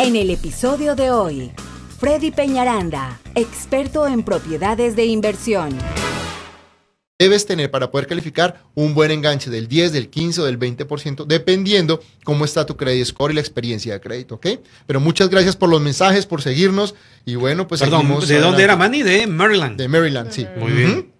En el episodio de hoy, Freddy Peñaranda, experto en propiedades de inversión. Debes tener para poder calificar un buen enganche del 10, del 15 o del 20%, dependiendo cómo está tu credit score y la experiencia de crédito, ¿ok? Pero muchas gracias por los mensajes, por seguirnos y bueno, pues Perdón, ¿de dónde era Manny? De Maryland. De Maryland, sí. Muy bien.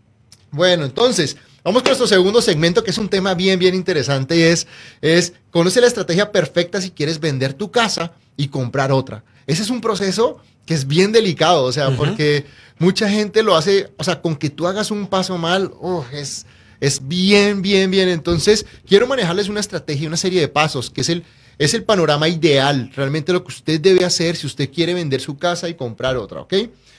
Bueno, entonces, vamos con nuestro segundo segmento, que es un tema bien, bien interesante, y es, es conoce la estrategia perfecta si quieres vender tu casa y comprar otra. Ese es un proceso que es bien delicado, o sea, porque mucha gente lo hace, o sea, con que tú hagas un paso mal, oh, es, es bien, bien, bien. Entonces, quiero manejarles una estrategia, una serie de pasos, que es el, es el panorama ideal, realmente lo que usted debe hacer si usted quiere vender su casa y comprar otra, ¿ok?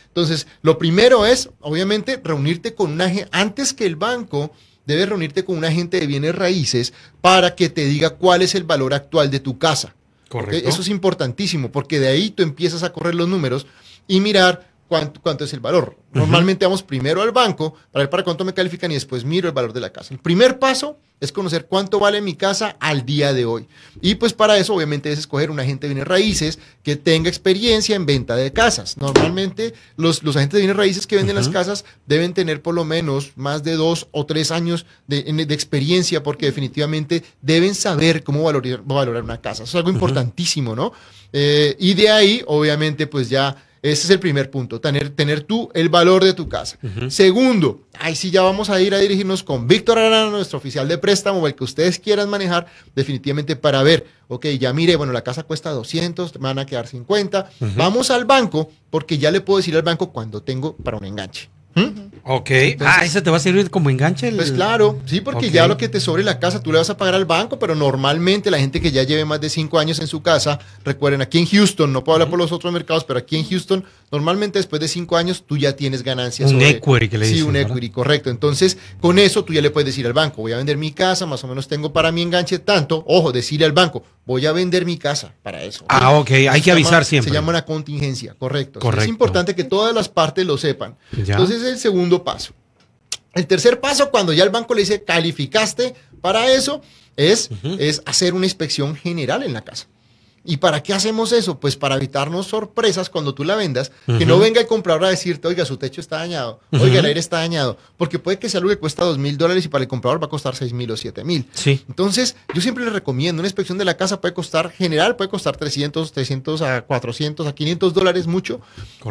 Entonces, lo primero es, obviamente, reunirte con un agente, antes que el banco, debes reunirte con un agente de bienes raíces para que te diga cuál es el valor actual de tu casa. Correcto. Eso es importantísimo, porque de ahí tú empiezas a correr los números y mirar cuánto, cuánto es el valor. Normalmente vamos primero al banco para ver para cuánto me califican y después miro el valor de la casa. El primer paso es conocer cuánto vale mi casa al día de hoy. Y pues para eso obviamente es escoger un agente de bienes raíces que tenga experiencia en venta de casas. Normalmente los, los agentes de bienes raíces que venden las casas deben tener por lo menos más de dos o tres años de, de experiencia porque definitivamente deben saber cómo valorar, valorar una casa. Eso es algo importantísimo, ¿no? Eh, y de ahí, obviamente, pues ya ese es el primer punto, tener, tener tú el valor de tu casa. Segundo, ahí sí ya vamos a ir a dirigirnos con Víctor Arana, nuestro oficial de préstamo, o el que ustedes quieran manejar, definitivamente para ver, ok, ya mire, bueno, la casa cuesta 200, me van a quedar 50, Ujú. vamos al banco, porque ya le puedo decir al banco cuando tengo para un enganche. ¿Mm? Ok. Entonces- ah, ese te va a servir como enganche. el- Pues claro, sí, porque ya lo que te sobre la casa tú le vas a pagar al banco, pero normalmente la gente que ya lleve más de cinco años en su casa, recuerden, aquí en Houston, no puedo hablar por los otros mercados, pero aquí en Houston, normalmente después de cinco años tú ya tienes ganancias. Un sobre- equity que le Sí, dicen, un ¿verdad? equity, correcto. Entonces, con eso tú ya le puedes decir al banco, voy a vender mi casa, más o menos tengo para mi enganche tanto. Ojo, decirle al banco, voy a vender mi casa para eso. Ah, ok, hay Se que llama- avisar siempre. Se llama una contingencia, correcto. Correcto. Es importante que todas las partes lo sepan. Ya. Entonces, es el segundo paso. El tercer paso, cuando ya el banco le dice calificaste para eso, es, es hacer una inspección general en la casa. ¿Y para qué hacemos eso? Pues para evitarnos sorpresas cuando tú la vendas, que no venga el comprador a decirte, oiga, su techo está dañado, oiga, el aire está dañado, porque puede que sea algo que cuesta dos mil dólares y para el comprador va a costar seis mil o siete mil. Sí. Entonces, yo siempre les recomiendo, una inspección de la casa puede costar, general puede costar 300, 300 a 400, a 500 dólares mucho,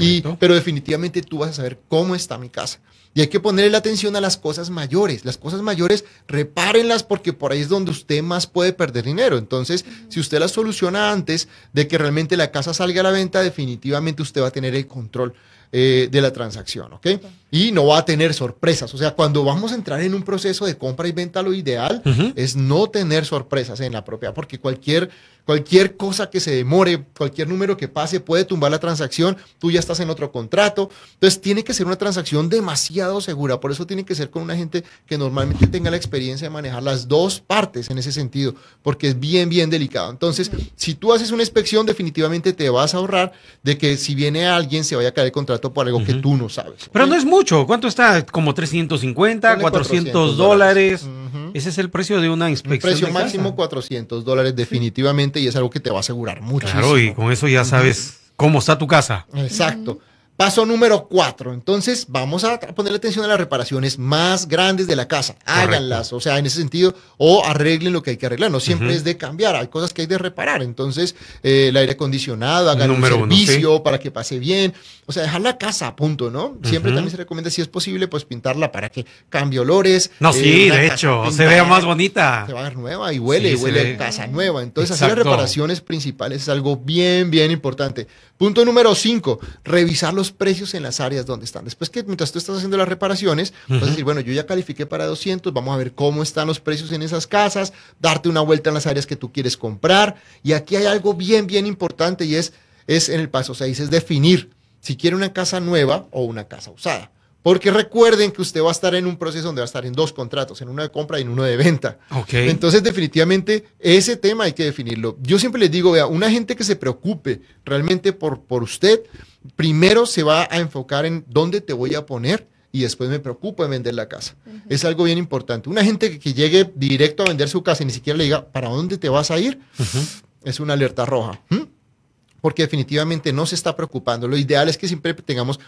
y, pero definitivamente tú vas a saber cómo está mi casa. Y hay que ponerle la atención a las cosas mayores. Las cosas mayores, repárenlas porque por ahí es donde usted más puede perder dinero. Entonces, si usted las soluciona antes de que realmente la casa salga a la venta, definitivamente usted va a tener el control eh, de la transacción, ¿ok? Y no va a tener sorpresas. O sea, cuando vamos a entrar en un proceso de compra y venta, lo ideal Ujú. es no tener sorpresas en la propiedad, porque cualquier, cualquier cosa que se demore, cualquier número que pase puede tumbar la transacción, tú ya estás en otro contrato. Entonces, tiene que ser una transacción demasiado segura. Por eso tiene que ser con una gente que normalmente tenga la experiencia de manejar las dos partes en ese sentido, porque es bien, bien delicado. Entonces, si tú haces una inspección, definitivamente te vas a ahorrar de que si viene alguien se vaya a caer el contrato por algo que Ujú. tú no sabes. Pero no es mucho. ¿Cuánto está? Como 350, Ponle 400 dólares. Ese es el precio de una Un inspección. precio de máximo casa. 400 dólares definitivamente y es algo que te va a asegurar muchísimo. Claro, y con eso ya sabes cómo está tu casa. Exacto. Paso número cuatro. Entonces, vamos a ponerle atención a las reparaciones más grandes de la casa. Háganlas, o sea, en ese sentido, o arreglen lo que hay que arreglar. No siempre es de cambiar, hay cosas que hay de reparar. Entonces, eh, el aire acondicionado, hagan Número un uno, servicio para que pase bien. O sea, dejar la casa a punto, ¿no? Siempre también se recomienda, si es posible, pues pintarla para que cambie olores. No, Eh, sí, de hecho, se vea más bonita. se va a ver nueva y huele, Sí, huele ve. a casa nueva. Entonces, hacer las reparaciones principales es algo bien, bien importante. Punto número cinco, revisar los precios en las áreas donde están. Después que mientras tú estás haciendo las reparaciones, vas a decir, bueno, yo ya califiqué para 200, vamos a ver cómo están los precios en esas casas, darte una vuelta en las áreas que tú quieres comprar. Y aquí hay algo bien, bien importante y es, es en el paso 6, es definir si quiere una casa nueva o una casa usada. Porque recuerden que usted va a estar en un proceso donde va a estar en dos contratos, en uno de compra y en uno de venta. Ok. Entonces, definitivamente, ese tema hay que definirlo. Yo siempre les digo, vea, una gente que se preocupe realmente por, por usted, primero se va a enfocar en dónde te voy a poner y después me preocupo en vender la casa. Es algo bien importante. Una gente que, que llegue directo a vender su casa y ni siquiera le diga, ¿para dónde te vas a ir? Es una alerta roja. porque definitivamente no se está preocupando. Lo ideal es que siempre tengamos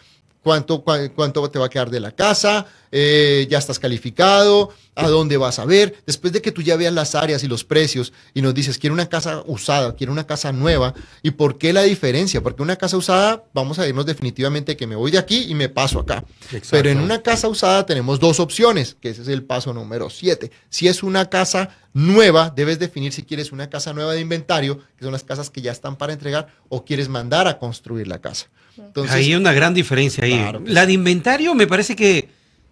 cuánto, cuánto te va a quedar de la casa, eh, ya estás calificado, a dónde vas a ver. Después de que tú ya veas las áreas y los precios y nos dices, quiero una casa usada, quiero una casa nueva, ¿y por qué la diferencia? Porque una casa usada, vamos a irnos definitivamente que me voy de aquí y me paso acá. Exacto. Pero en una casa usada tenemos dos opciones, que ese es el paso número 7. Si es una casa nueva, debes definir si quieres una casa nueva de inventario, que son las casas que ya están para entregar, o quieres mandar a construir la casa. Entonces, Hay una gran diferencia ahí. Claro la de inventario me parece que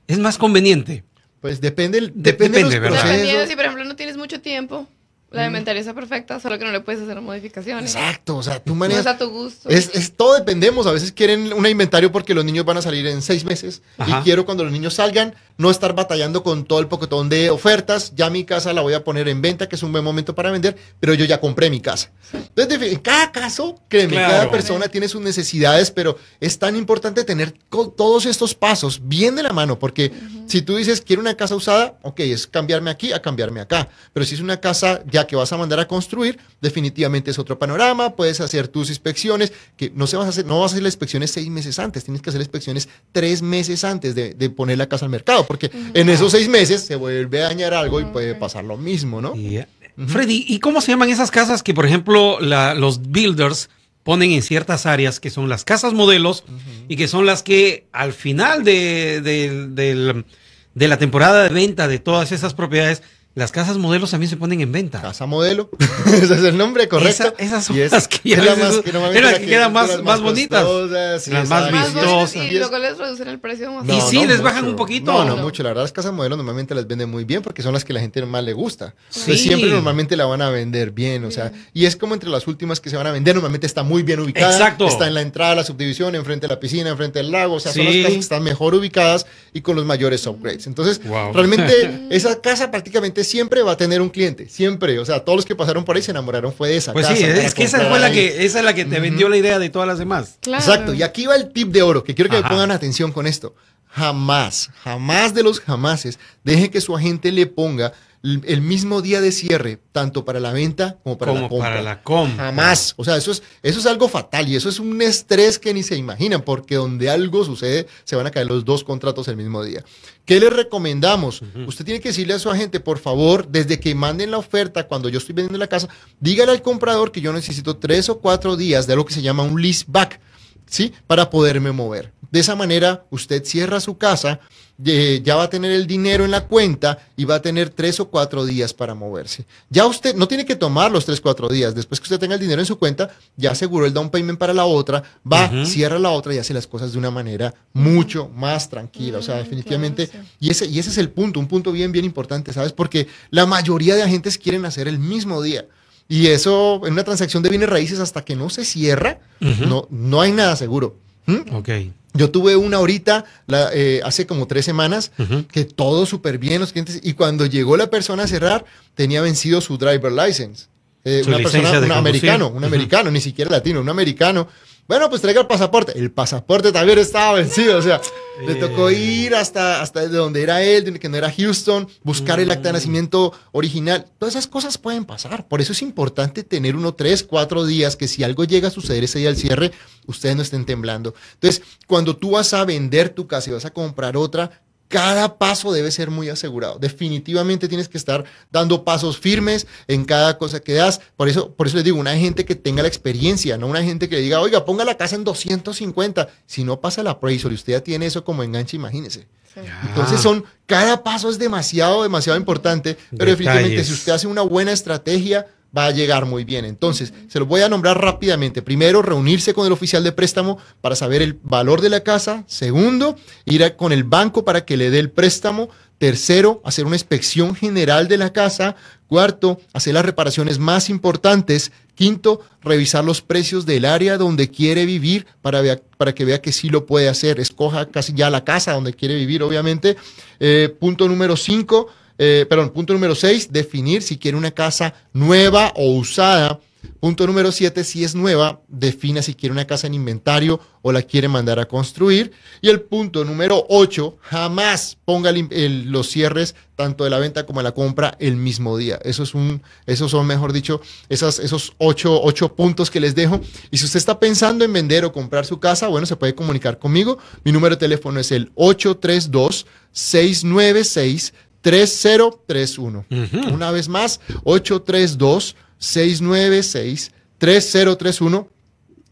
es más conveniente. Pues depende, el- De- depende, de los depende, ¿verdad? procesos. Dependiendo si, por ejemplo, no tienes mucho tiempo, la inventaria está perfecta, solo que no le puedes hacer modificaciones. Exacto, o sea, tú No manejas... es a tu gusto. Es, es- todo dependemos. A veces quieren un inventario porque los niños van a salir en seis meses. Ajá. Y quiero cuando los niños salgan no estar batallando con todo el pocotón de ofertas. Ya mi casa la voy a poner en venta, que es un buen momento para vender, pero yo ya compré mi casa. Entonces, en cada caso, créeme, Claro. cada persona tiene sus necesidades, pero es tan importante tener todos estos pasos bien de la mano, porque si tú dices quiero una casa usada, ok, es cambiarme aquí a cambiarme acá. Pero si es una casa ya que vas a mandar a construir, definitivamente es otro panorama, puedes hacer tus inspecciones, que no se vas a hacer, no vas a hacer las inspecciones seis meses antes, tienes que hacer las inspecciones tres meses antes de, de poner la casa al mercado, porque en esos seis meses se vuelve a dañar algo y puede pasar lo mismo, ¿no? Eh, Freddy, ¿y cómo se llaman esas casas que, por ejemplo, la- los builders ponen en ciertas áreas que son las casas modelos y que son las que al final de, de la temporada de venta de todas esas propiedades, las casas modelos también se ponen en venta? Casa modelo, ese es el nombre correcto. Esa- esas son Y es- las que ya es la ves, más, es- que normalmente la que quedan más- bonitas. costosas, Las más vistosas. bonitas y Y es- luego les reducen el precio más. Y sí, les bajan un poquito. No, no, No. mucho. La verdad, las casas modelo normalmente las venden muy bien porque son las que la gente más le gusta. Sí. Entonces, siempre normalmente la van a vender bien, o sea, y es como entre las últimas que se van a vender, normalmente está muy bien ubicada. Exacto. Está en la entrada de la subdivisión, enfrente de la piscina, enfrente del lago, o sea, son las casas que están mejor ubicadas y con los mayores upgrades. Entonces, Wow. realmente esa casa prácticamente siempre va a tener un cliente, siempre, o sea, todos los que pasaron por ahí se enamoraron fue de esa Pues casa. sí, es que esa fue la ahí. que, esa es la que te vendió la idea de todas las demás. Claro. Exacto, y aquí va el tip de oro, que quiero que Ajá. me pongan atención con esto. Jamás, jamás de los jamases, deje que su agente le ponga el mismo día de cierre, tanto para la venta como para la compra. para la compra. Jamás. O sea, eso es, eso es algo fatal y eso es un estrés que ni se imaginan, porque donde algo sucede, se van a caer los dos contratos el mismo día. ¿Qué les recomendamos? Usted tiene que decirle a su agente, por favor, desde que manden la oferta, cuando yo estoy vendiendo la casa, dígale al comprador que yo necesito tres o cuatro días de algo que se llama un lease back, ¿sí? Para poderme mover. De esa manera, usted cierra su casa, eh, ya va a tener el dinero en la cuenta y va a tener tres o cuatro días para moverse. Ya usted no tiene que tomar los tres, cuatro días. Después que usted tenga el dinero en su cuenta, ya aseguró el down payment para la otra, va, cierra la otra y hace las cosas de una manera mucho más tranquila. O sea, Mm, definitivamente, claro, sí. y, ese, y ese es el punto, un punto bien, bien importante, ¿sabes? Porque la mayoría de agentes quieren hacer el mismo día. Y eso, en una transacción de bienes raíces, hasta que no se cierra, no, no hay nada seguro. ¿Mm? Ok. Yo tuve una ahorita, la, eh, hace como tres semanas, que todo súper bien, los clientes, y cuando llegó la persona a cerrar, tenía vencido su driver license. Eh, una persona, un conducir. americano, un americano, ni siquiera latino, un americano. Bueno, pues traiga el pasaporte. El pasaporte también estaba vencido, o sea, le tocó Eh. ir hasta, hasta de donde era él, que no era Houston, buscar el Mm. acta de nacimiento original. Todas esas cosas pueden pasar. Por eso es importante tener uno, tres, cuatro días, que si algo llega a suceder ese día del cierre, ustedes no estén temblando. Entonces, cuando tú vas a vender tu casa y vas a comprar otra, cada paso debe ser muy asegurado. Definitivamente tienes que estar dando pasos firmes en cada cosa que das. Por eso, por eso les digo, una gente que tenga la experiencia, no una gente que le diga, oiga, ponga la casa en 250. Si no pasa el appraisal y usted ya tiene eso como enganche, imagínese. Sí. Entonces son, cada paso es demasiado, demasiado importante, pero definitivamente si usted hace una buena estrategia, va a llegar muy bien. Entonces, se los voy a nombrar rápidamente. Primero, reunirse con el oficial de préstamo para saber el valor de la casa. Segundo, ir con el banco para que le dé el préstamo. Tercero, hacer una inspección general de la casa. Cuarto, hacer las reparaciones más importantes. Quinto, revisar los precios del área donde quiere vivir para, vea- para que vea que sí lo puede hacer. Escoja casi ya la casa donde quiere vivir, obviamente. Eh, punto número cinco, eh, perdón, punto número seis, definir si quiere una casa nueva o usada. Punto número 7, si es nueva, defina si quiere una casa en inventario o la quiere mandar a construir. Y el punto número 8, jamás ponga los cierres tanto de la venta como de la compra el mismo día. Eso es un, esos son, mejor dicho, esas, esos ocho, ocho puntos que les dejo. Y si usted está pensando en vender o comprar su casa, bueno, se puede comunicar conmigo. Mi número de teléfono es el 832 696 3031. Ujú. Una vez más, 832-696-3031.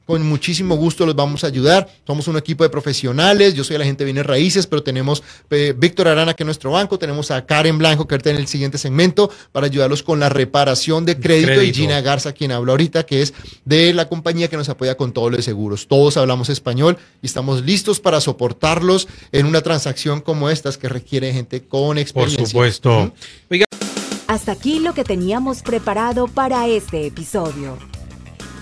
Con muchísimo gusto los vamos a ayudar. Somos un equipo de profesionales. Yo soy la gente de bienes raíces, pero tenemos eh, Víctor Arana, que es nuestro banco. Tenemos a Karen Blanco, que ahorita en el siguiente segmento, para ayudarlos con la reparación de crédito. Y. Gina Garza, quien habla ahorita, que es de la compañía que nos apoya con todo lo de seguros. Todos hablamos español y estamos listos para soportarlos en una transacción como estas que requiere gente con Por experiencia. supuesto. Ujú. Oiga, Hasta aquí lo que teníamos preparado para este episodio.